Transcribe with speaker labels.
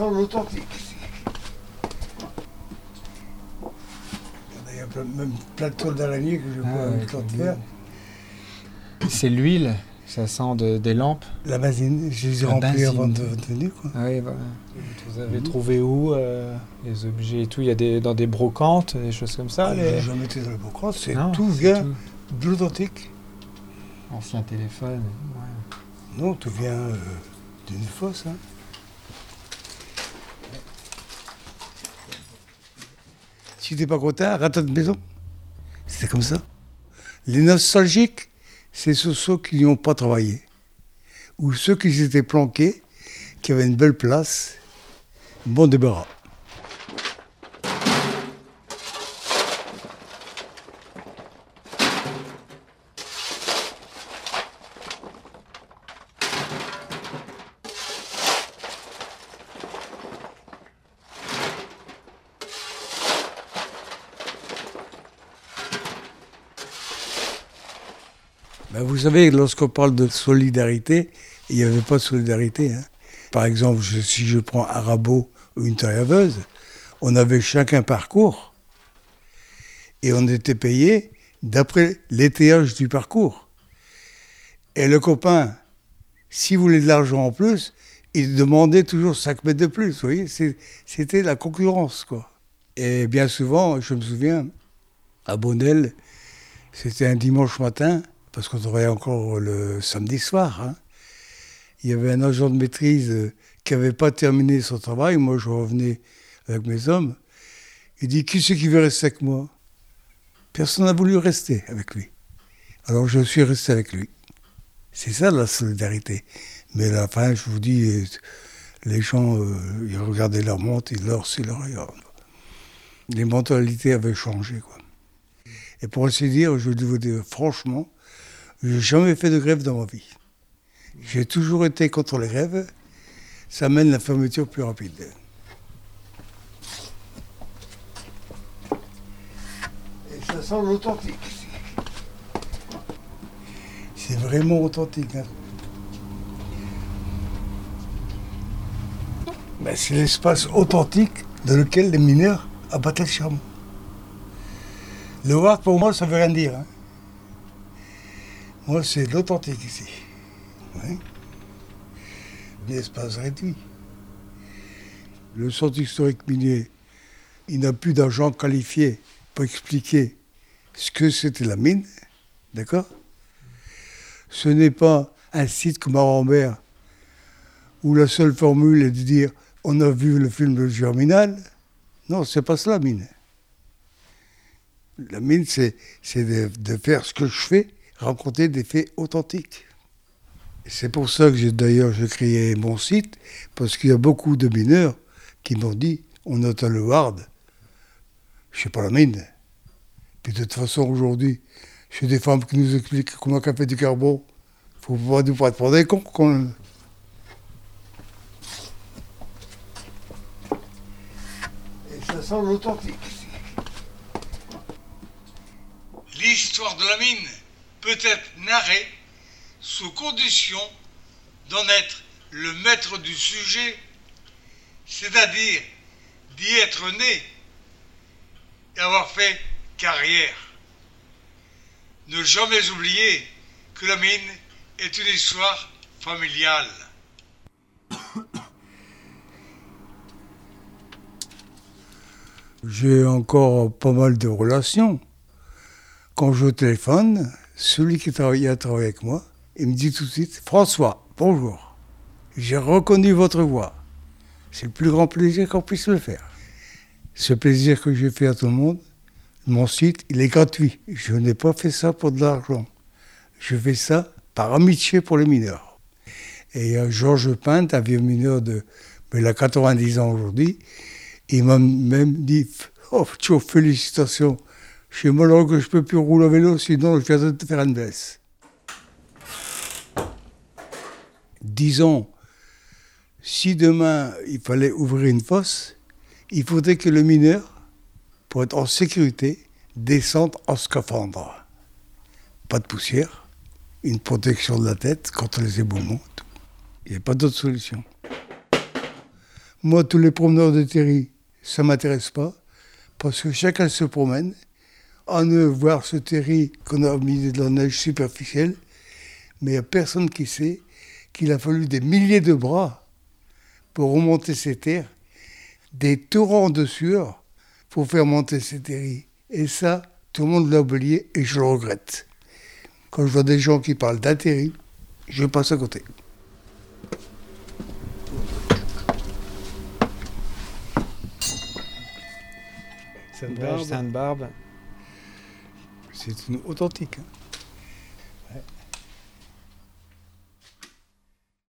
Speaker 1: sent l'authentique ici. Il y a plein- même plein de d'araignée que je
Speaker 2: Ah,
Speaker 1: vois l'autre
Speaker 2: comme
Speaker 1: fer.
Speaker 2: C'est l'huile, ça sent de- des lampes.
Speaker 1: La benzine, je les ai
Speaker 2: benzine.
Speaker 1: avant de. Quoi.
Speaker 2: Ah oui, voilà. Vous avez trouvé où euh, les objets et tout? Il y a des, dans des brocantes, des choses comme ça
Speaker 1: Ah,
Speaker 2: les...
Speaker 1: Jamais été dans le Bocran, c'est tout vient
Speaker 2: tout.
Speaker 1: de l'authentique.
Speaker 2: Ancien téléphone. ouais.
Speaker 1: Non, tout vient euh, d'une fosse. hein. Si t'es pas content, rate de maison. C'était comme ça. Les nostalgiques, c'est ceux, qui n'ont pas travaillé. Ou ceux qui s'étaient planqués, qui avaient une belle place, bon débarras. Ben, vous savez, lorsqu'on parle de solidarité, il n'y avait pas de solidarité. hein. Par exemple, si je prends un rabot ou une tailleuse, on avait chacun un parcours et on était payé d'après l'étayage du parcours. Et le copain, s'il voulait de l'argent en plus, il demandait toujours 5 mètres de plus. Vous voyez, c'était la concurrence, quoi. Et bien souvent, je me souviens, à Bonnel, c'était un dimanche matin, parce qu'on travaillait encore le samedi soir. hein. Il y avait un agent de maîtrise euh, qui n'avait pas terminé son travail. Moi, je revenais avec mes hommes. Il dit Qui c'est qui veut rester avec moi? Personne n'a voulu rester avec lui. Alors, je suis resté avec lui. C'est ça la solidarité. Mais à la fin, je vous dis, euh, les gens, euh, ils regardaient leur montre, ils leur, c'est leur. Les mentalités avaient changé, quoi. Et pour ainsi dire, je dois vous dire franchement, j'ai jamais fait de grève dans ma vie. J'ai toujours été contre les grèves. Ça mène la fermeture plus rapide. Et ça sent l'authentique. C'est vraiment authentique. hein. Ben, c'est l'espace authentique dans lequel les mineurs abattaient le charbon. Le Ward, pour moi, ça veut rien dire. hein. Moi, c'est l'authentique ici. Oui. Un espace réduit. Le centre historique minier, il n'a plus d'argent qualifié pour expliquer ce que c'était la mine. D'accord? Ce n'est pas un site comme à Rambert où la seule formule est de dire on a vu le film de Germinal. Non, c'est pas ça la mine. La mine, c'est de faire ce que je fais, raconter des faits authentiques. C'est pour ça que j'ai d'ailleurs créé mon site, parce qu'il y a beaucoup de mineurs qui m'ont dit on est à le Ward, je sais pas la mine. Puis de toute façon, aujourd'hui, j'ai des femmes qui nous expliquent comment on du carbone. Faut pas nous prendre des cons. quand. Et ça sent l'authentique. L'histoire de la mine peut être narrée sous condition d'en être le maître du sujet, c'est-à-dire d'y être né et avoir fait carrière. Ne jamais oublier que la mine est une histoire familiale. J'ai encore pas mal de relations. Quand je téléphone, celui qui a travaillé avec moi, il me dit tout de suite François, bonjour. J'ai reconnu votre voix. C'est le plus grand plaisir qu'on puisse le faire. Ce plaisir que j'ai fait à tout le monde, mon site, il est gratuit. Je n'ai pas fait ça pour de l'argent. Je fais ça par amitié pour les mineurs. Et a Georges Pinte, un vieux mineur de. mais il a 90 ans aujourd'hui. Il m'a même dit Oh, Tcho, félicitations. Chez moi, alors que je peux plus rouler à vélo, sinon je viens de faire une baisse. Disons, si demain il fallait ouvrir une fosse, il faudrait que le mineur, pour être en sécurité, descende en scaphandre. Pas de poussière, une protection de la tête contre les éboulements. Il n'y a pas d'autre solution. Moi, tous les promeneurs de terri, ça m'intéresse pas, parce que chacun se promène. On veut voir ce terri qu'on a mis de la neige superficielle, mais il n'y a personne qui sait qu'il a fallu des milliers de bras pour remonter ces terres, des torrents de sueur pour faire monter ces terris. Et ça, tout le monde l'a oublié et je le regrette. Quand je vois des gens qui parlent d'atterri, je passe à côté.
Speaker 2: Sainte-Barbe.
Speaker 1: C'est une authentique. hein.